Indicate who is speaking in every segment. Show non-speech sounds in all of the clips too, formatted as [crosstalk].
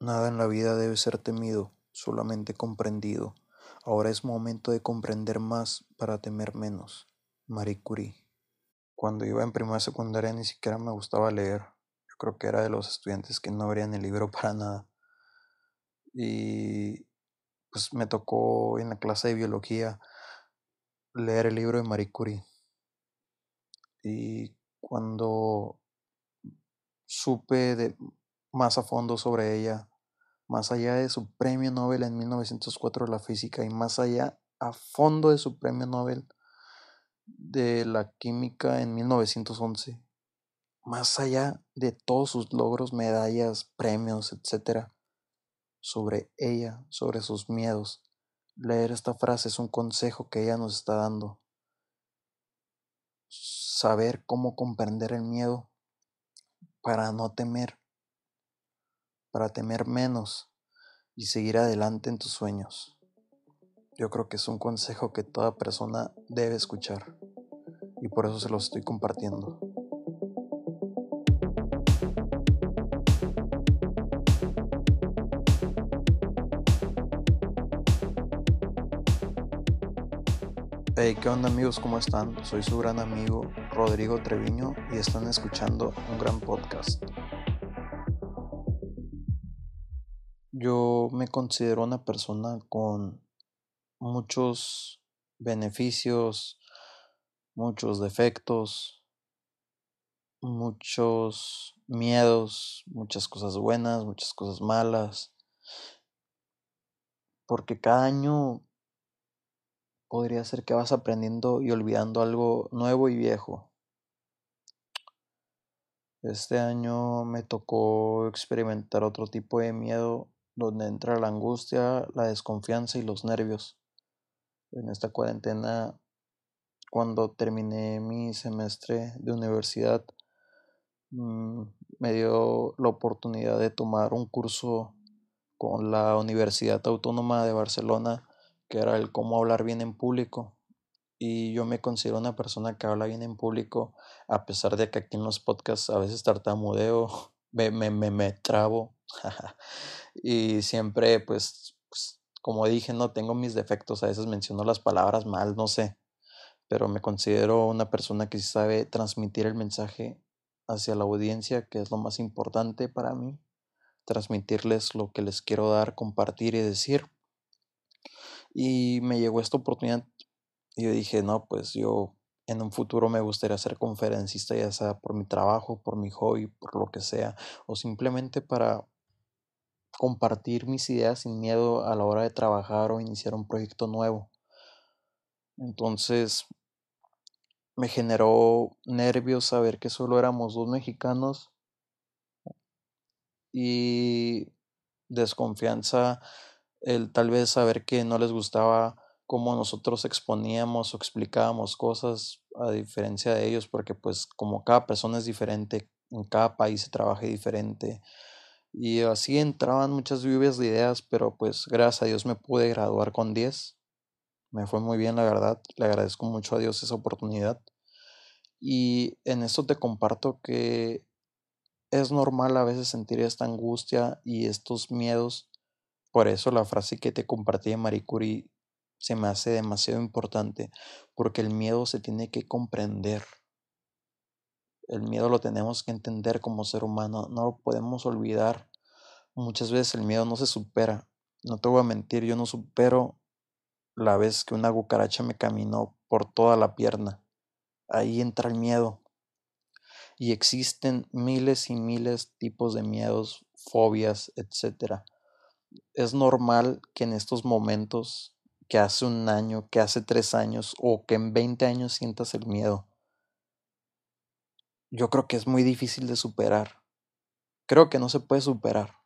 Speaker 1: Nada en la vida debe ser temido, solamente comprendido. Ahora es momento de comprender más para temer menos. Marie Curie. Cuando iba en primera secundaria ni siquiera me gustaba leer. Yo creo que era de los estudiantes que no abrían el libro [laughs] para nada. Y pues me tocó en la clase de biología leer el libro de Marie Curie. Y cuando supe de más a fondo sobre ella, más allá de su premio Nobel en 1904 de la física y más allá a fondo de su premio Nobel de la química en 1911, más allá de todos sus logros, medallas, premios, etc., sobre ella, sobre sus miedos. Leer esta frase es un consejo que ella nos está dando. Saber cómo comprender el miedo para no temer, para temer menos y seguir adelante en tus sueños. Yo creo que es un consejo que toda persona debe escuchar y por eso se los estoy compartiendo. Hey, ¿qué onda amigos? ¿Cómo están? Soy su gran amigo Rodrigo Treviño y están escuchando un gran podcast. Yo me considero una persona con muchos beneficios, muchos defectos, muchos miedos, muchas cosas buenas, muchas cosas malas, porque cada año podría ser que vas aprendiendo y olvidando algo nuevo y viejo. Este año me tocó experimentar otro tipo de miedo donde entra la angustia, la desconfianza y los nervios. En esta cuarentena, cuando terminé mi semestre de universidad, mm, me dio la oportunidad de tomar un curso con la Universidad Autónoma de Barcelona que era el cómo hablar bien en público. Y yo me considero una persona que habla bien en público, a pesar de que aquí en los podcasts a veces tartamudeo, [laughs] me, me, me, me trabo. [laughs] y siempre, pues, pues, como dije, no tengo mis defectos, a veces menciono las palabras mal, no sé. Pero me considero una persona que sabe transmitir el mensaje hacia la audiencia, que es lo más importante para mí. Transmitirles lo que les quiero dar, compartir y decir. Y me llegó esta oportunidad y yo dije, no, pues yo en un futuro me gustaría ser conferencista, ya sea por mi trabajo, por mi hobby, por lo que sea, o simplemente para compartir mis ideas sin miedo a la hora de trabajar o iniciar un proyecto nuevo. Entonces me generó nervios saber que solo éramos dos mexicanos y desconfianza el tal vez saber que no les gustaba cómo nosotros exponíamos o explicábamos cosas a diferencia de ellos, porque pues como cada persona es diferente, en cada país se trabaja diferente. Y así entraban muchas lluvias de ideas, pero pues gracias a Dios me pude graduar con 10. Me fue muy bien, la verdad. Le agradezco mucho a Dios esa oportunidad. Y en esto te comparto que es normal a veces sentir esta angustia y estos miedos por eso la frase que te compartí de Marie Curie se me hace demasiado importante, porque el miedo se tiene que comprender. El miedo lo tenemos que entender como ser humano, no lo podemos olvidar. Muchas veces el miedo no se supera. No te voy a mentir, yo no supero la vez que una cucaracha me caminó por toda la pierna. Ahí entra el miedo. Y existen miles y miles tipos de miedos, fobias, etcétera es normal que en estos momentos, que hace un año, que hace tres años o que en 20 años sientas el miedo. Yo creo que es muy difícil de superar. Creo que no se puede superar.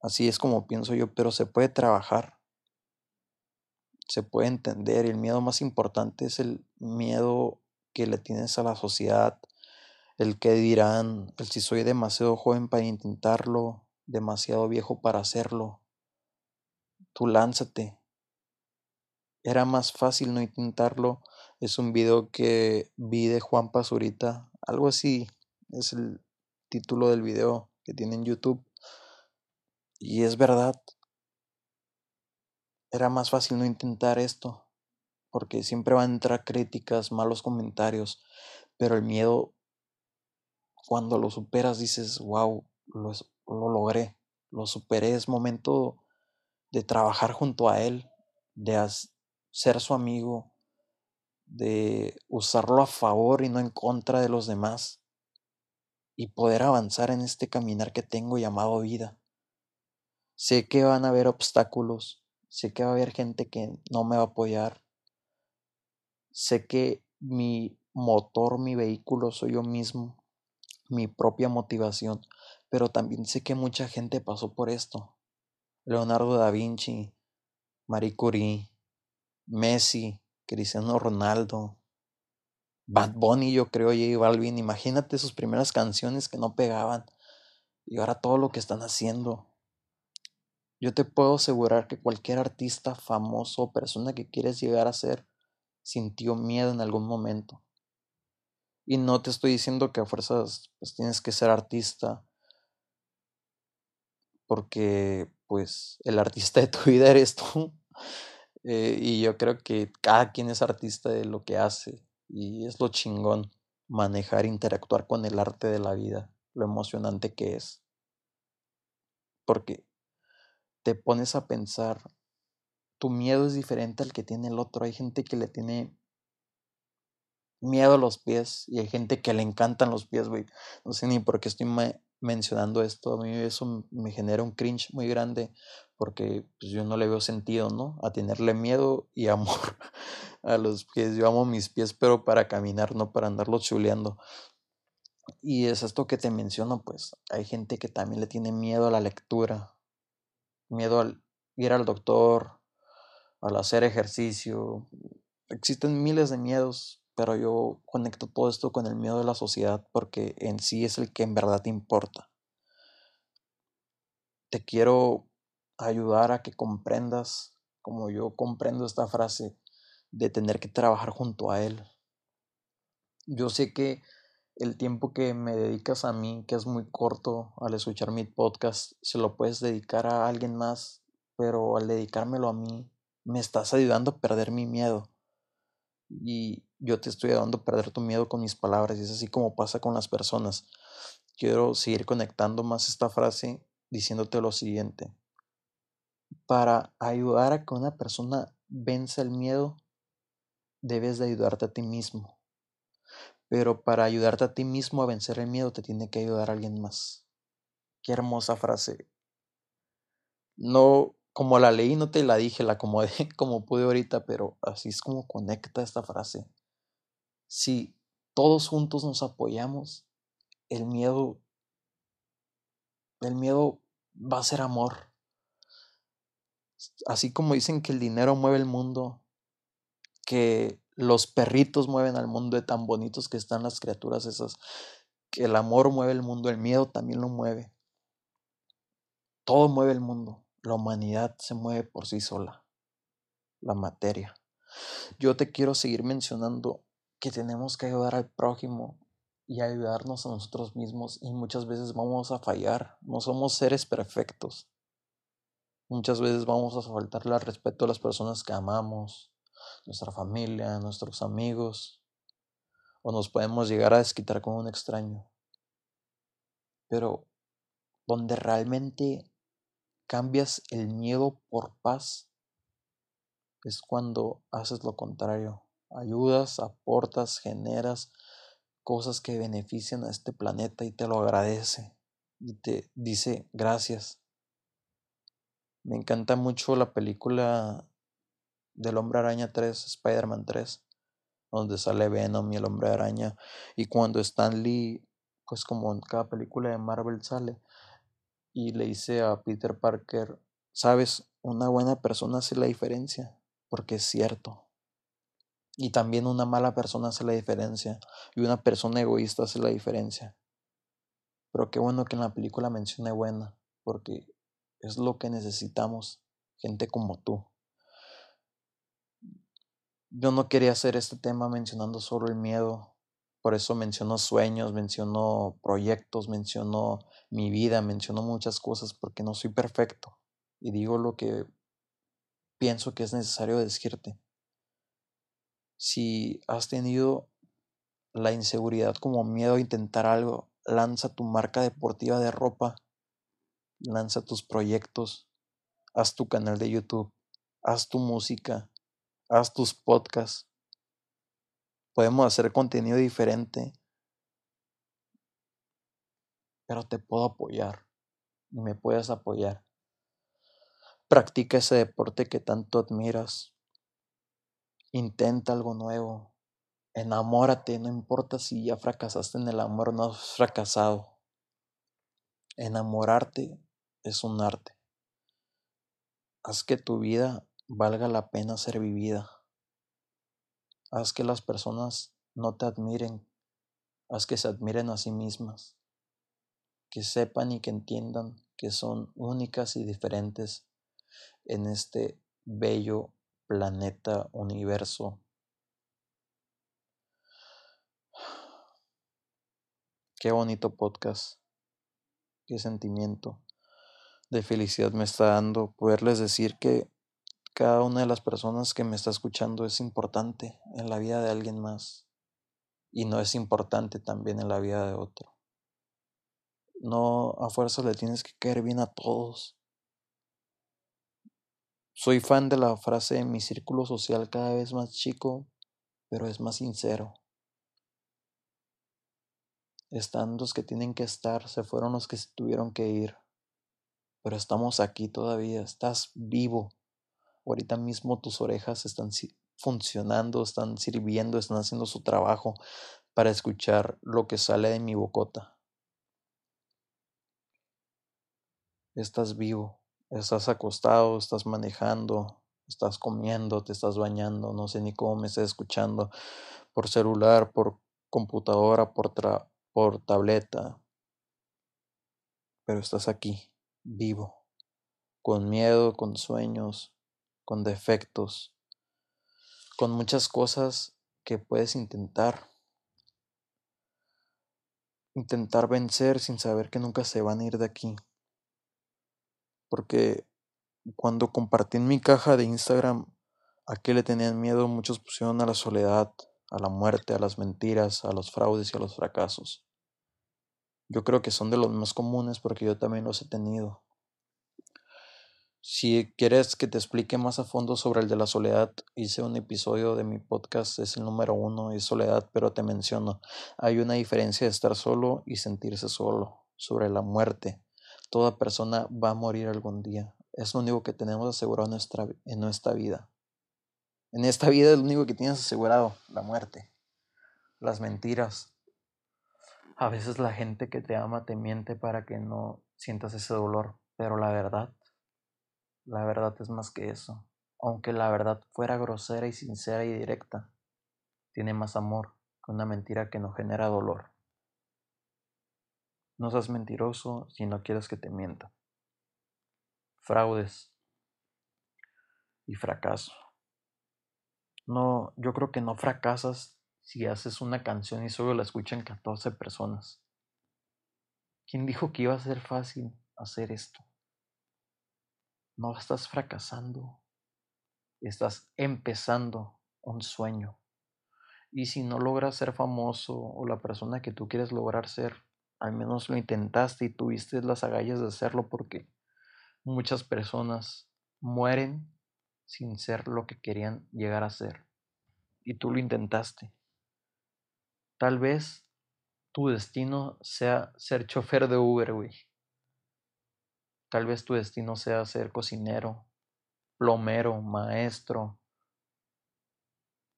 Speaker 1: Así es como pienso yo, pero se puede trabajar. Se puede entender. Y el miedo más importante es el miedo que le tienes a la sociedad, el que dirán, el si soy demasiado joven para intentarlo, demasiado viejo para hacerlo. Tú lánzate. Era más fácil no intentarlo. Es un video que vi de Juan Pazurita. Algo así es el título del video que tiene en YouTube. Y es verdad, era más fácil no intentar esto, porque siempre van a entrar críticas, malos comentarios, pero el miedo, cuando lo superas, dices, wow, lo, lo logré, lo superé, es momento de trabajar junto a él, de ser su amigo, de usarlo a favor y no en contra de los demás, y poder avanzar en este caminar que tengo llamado vida. Sé que van a haber obstáculos, sé que va a haber gente que no me va a apoyar, sé que mi motor, mi vehículo soy yo mismo, mi propia motivación, pero también sé que mucha gente pasó por esto. Leonardo da Vinci, Marie Curie, Messi, Cristiano Ronaldo, Bad Bunny, yo creo, J Balvin. Imagínate sus primeras canciones que no pegaban y ahora todo lo que están haciendo. Yo te puedo asegurar que cualquier artista famoso o persona que quieres llegar a ser sintió miedo en algún momento. Y no te estoy diciendo que a fuerzas pues tienes que ser artista porque pues el artista de tu vida eres tú. Eh, y yo creo que cada quien es artista de lo que hace y es lo chingón manejar, interactuar con el arte de la vida, lo emocionante que es. Porque te pones a pensar, tu miedo es diferente al que tiene el otro. Hay gente que le tiene miedo a los pies y hay gente que le encantan los pies, güey. No sé ni por qué estoy mencionando esto. A mí eso me genera un cringe muy grande porque pues, yo no le veo sentido, ¿no? A tenerle miedo y amor [laughs] a los pies. Yo amo mis pies, pero para caminar, no para andarlos chuleando. Y es esto que te menciono, pues hay gente que también le tiene miedo a la lectura, miedo al ir al doctor, al hacer ejercicio. Existen miles de miedos, pero yo conecto todo esto con el miedo de la sociedad porque en sí es el que en verdad importa. Te quiero ayudar a que comprendas, como yo comprendo esta frase, de tener que trabajar junto a Él. Yo sé que el tiempo que me dedicas a mí, que es muy corto al escuchar mi podcast, se lo puedes dedicar a alguien más, pero al dedicármelo a mí, me estás ayudando a perder mi miedo. Y yo te estoy ayudando a perder tu miedo con mis palabras, y es así como pasa con las personas. Quiero seguir conectando más esta frase diciéndote lo siguiente para ayudar a que una persona venza el miedo, debes de ayudarte a ti mismo. Pero para ayudarte a ti mismo a vencer el miedo, te tiene que ayudar alguien más. Qué hermosa frase. No, como la leí, no te la dije, la acomodé [laughs] como pude ahorita, pero así es como conecta esta frase. Si todos juntos nos apoyamos, el miedo, el miedo va a ser amor así como dicen que el dinero mueve el mundo, que los perritos mueven al mundo de tan bonitos que están las criaturas esas, que el amor mueve el mundo, el miedo también lo mueve. Todo mueve el mundo, la humanidad se mueve por sí sola, la materia. Yo te quiero seguir mencionando que tenemos que ayudar al prójimo y ayudarnos a nosotros mismos y muchas veces vamos a fallar, no somos seres perfectos. Muchas veces vamos a faltarle al respeto a las personas que amamos, nuestra familia, nuestros amigos, o nos podemos llegar a desquitar con un extraño. Pero donde realmente cambias el miedo por paz es cuando haces lo contrario. Ayudas, aportas, generas cosas que benefician a este planeta y te lo agradece y te dice gracias. Me encanta mucho la película del Hombre Araña 3, Spider-Man 3, donde sale Venom y el Hombre Araña. Y cuando Stan Lee, pues como en cada película de Marvel sale, y le dice a Peter Parker, sabes, una buena persona hace la diferencia, porque es cierto. Y también una mala persona hace la diferencia, y una persona egoísta hace la diferencia. Pero qué bueno que en la película mencione buena, porque es lo que necesitamos, gente como tú. Yo no quería hacer este tema mencionando solo el miedo, Por eso menciono sueños, menciono proyectos, menciono mi vida, menciono muchas cosas porque no soy perfecto y digo lo que pienso que es necesario decirte. Si has tenido la inseguridad como miedo a intentar algo, lanza tu marca deportiva de ropa, lanza tus proyectos, haz tu canal de YouTube, haz tu música, haz tus podcasts. Podemos hacer contenido diferente, pero te puedo apoyar y me puedes apoyar. Practica ese deporte que tanto admiras. Intenta algo nuevo. Enamórate, no importa si ya fracasaste en el amor, no has fracasado. Enamorarte es un arte. Haz que tu vida valga la pena ser vivida. Haz que las personas no te admiren, haz que se admiren a sí mismas, que sepan y que entiendan que son únicas y diferentes en este bello planeta, universo Qué bonito podcast. Qué sentimiento de felicidad me está dando poderles decir que cada una de las personas que me está escuchando es importante en la vida de alguien más y no es importante también en la vida de otro. No a fuerza le tienes que caer bien a todos. Soy fan de la frase mi círculo social cada vez más chico, pero es más sincero. Están los que tienen que estar, se fueron los que se tuvieron que ir. Pero estamos aquí todavía, estás vivo. Ahorita mismo tus orejas están funcionando, están sirviendo, están haciendo su trabajo para escuchar lo que sale de mi bocota. Estás vivo, estás acostado, estás manejando, estás comiendo, te estás bañando, no sé ni cómo me estás escuchando, por celular, por computadora, por, por tableta, pero estás aquí, vivo, con miedo, con sueños, con defectos, con muchas cosas que puedes intentar. Intentar vencer sin saber que nunca se van a ir de aquí. Porque cuando compartí en mi caja de Instagram a qué le tenían miedo, muchos pusieron a la soledad, a la muerte, a las mentiras, a los fraudes y a los fracasos. Yo creo que son de los más comunes porque yo también los he tenido. Si quieres que te explique más a fondo sobre el de la soledad, hice un episodio de mi podcast, es el número uno, es soledad, pero te menciono, hay una diferencia de estar solo y sentirse solo, sobre la muerte. Toda persona va a morir algún día, es lo único que tenemos asegurado en nuestra, vida. En esta vida es lo único que tienes asegurado, la muerte, las mentiras. A veces la gente que te ama te miente para que no sientas ese dolor, pero la verdad, la verdad es más que eso. Aunque la verdad fuera grosera y sincera y directa, tiene más amor que una mentira que no genera dolor. No seas mentiroso si no quieres que te mienta. Fraudes y fracaso. No, yo creo que no fracasas si haces una canción y solo la escuchan 14 personas. ¿Quién dijo que iba a ser fácil hacer esto? No estás fracasando, estás empezando un sueño. Y si no logras ser famoso o la persona que tú quieres lograr ser, al menos lo intentaste y tuviste las agallas de hacerlo porque muchas personas mueren sin ser lo que querían llegar a ser. Y tú lo intentaste. Tal vez tu destino sea ser chofer de Uber, güey. Tal vez tu destino sea ser cocinero, plomero, maestro.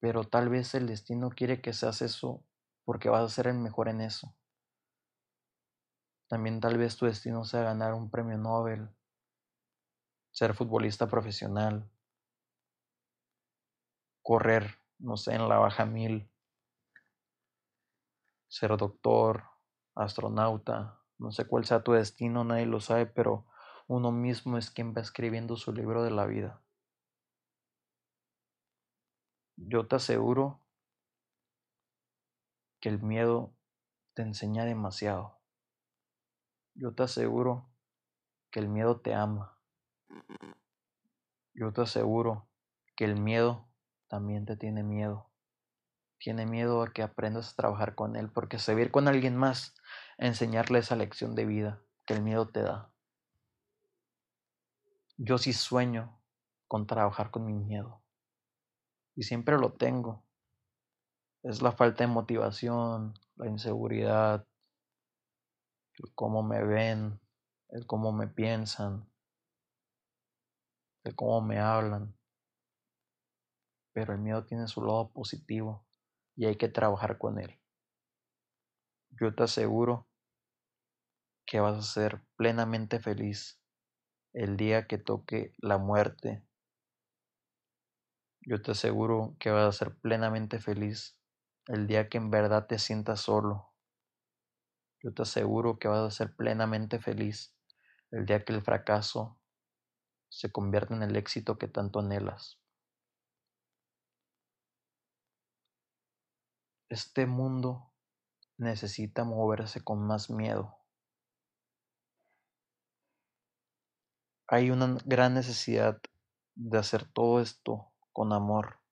Speaker 1: Pero tal vez el destino quiere que seas eso porque vas a ser el mejor en eso. También tal vez tu destino sea ganar un premio Nobel, ser futbolista profesional, correr, no sé, en la baja mil, ser doctor, astronauta, no sé cuál sea tu destino, nadie lo sabe, pero uno mismo es quien va escribiendo su libro de la vida. Yo te aseguro que el miedo te enseña demasiado. Yo te aseguro que el miedo te ama. Yo te aseguro que el miedo también te tiene miedo. Tiene miedo a que aprendas a trabajar con él, porque servir con alguien más, enseñarle esa lección de vida que el miedo te da. Yo sí sueño con trabajar con mi miedo. Y siempre lo tengo. Es la falta de motivación, la inseguridad, el cómo me ven, el cómo me piensan, el cómo me hablan. Pero el miedo tiene su lado positivo y hay que trabajar con él. Yo te aseguro que vas a ser plenamente feliz el día que toque la muerte. Yo te aseguro que vas a ser plenamente feliz el día que en verdad te sientas solo. Yo te aseguro que vas a ser plenamente feliz el día que el fracaso se convierta en el éxito que tanto anhelas. Este mundo necesita moverse con más miedo. Hay una gran necesidad de hacer todo esto con amor,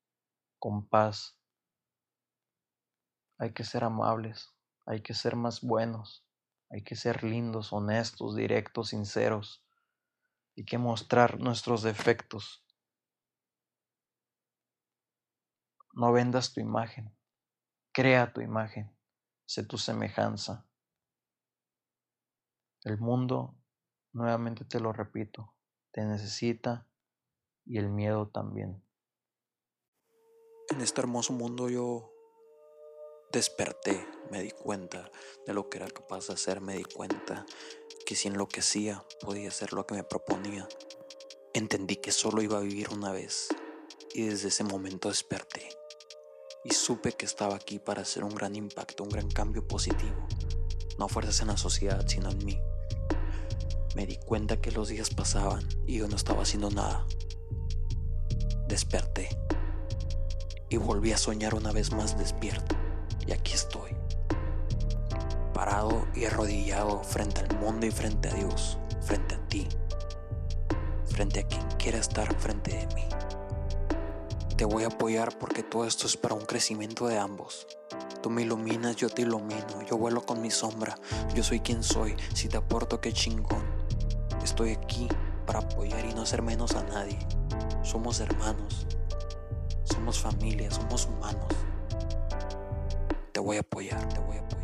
Speaker 1: con paz. Hay que ser amables, hay que ser más buenos, hay que ser lindos, honestos, directos, sinceros. Hay que mostrar nuestros defectos. No vendas tu imagen, crea tu imagen, sé tu semejanza. El mundo Nuevamente te lo repito, te necesita y el miedo también.
Speaker 2: En este hermoso mundo yo desperté, me di cuenta de lo que era capaz de hacer, me di cuenta que si enloquecía podía hacer lo que me proponía. Entendí que solo iba a vivir una vez y desde ese momento desperté y supe que estaba aquí para hacer un gran impacto, un gran cambio positivo, no fuerzas en la sociedad, sino en mí. Me di cuenta que los días pasaban y yo no estaba haciendo nada. Desperté y volví a soñar una vez más despierto. Y aquí estoy, parado y arrodillado frente al mundo y frente a Dios, frente a ti, frente a quien quiera estar frente de mí. Te voy a apoyar porque todo esto es para un crecimiento de ambos. Tú me iluminas, yo te ilumino, yo vuelo con mi sombra, yo soy quien soy, si te aporto qué chingón. Estoy aquí para apoyar y no hacer menos a nadie. Somos hermanos, somos familia, somos humanos. Te voy a apoyar, te voy a apoyar.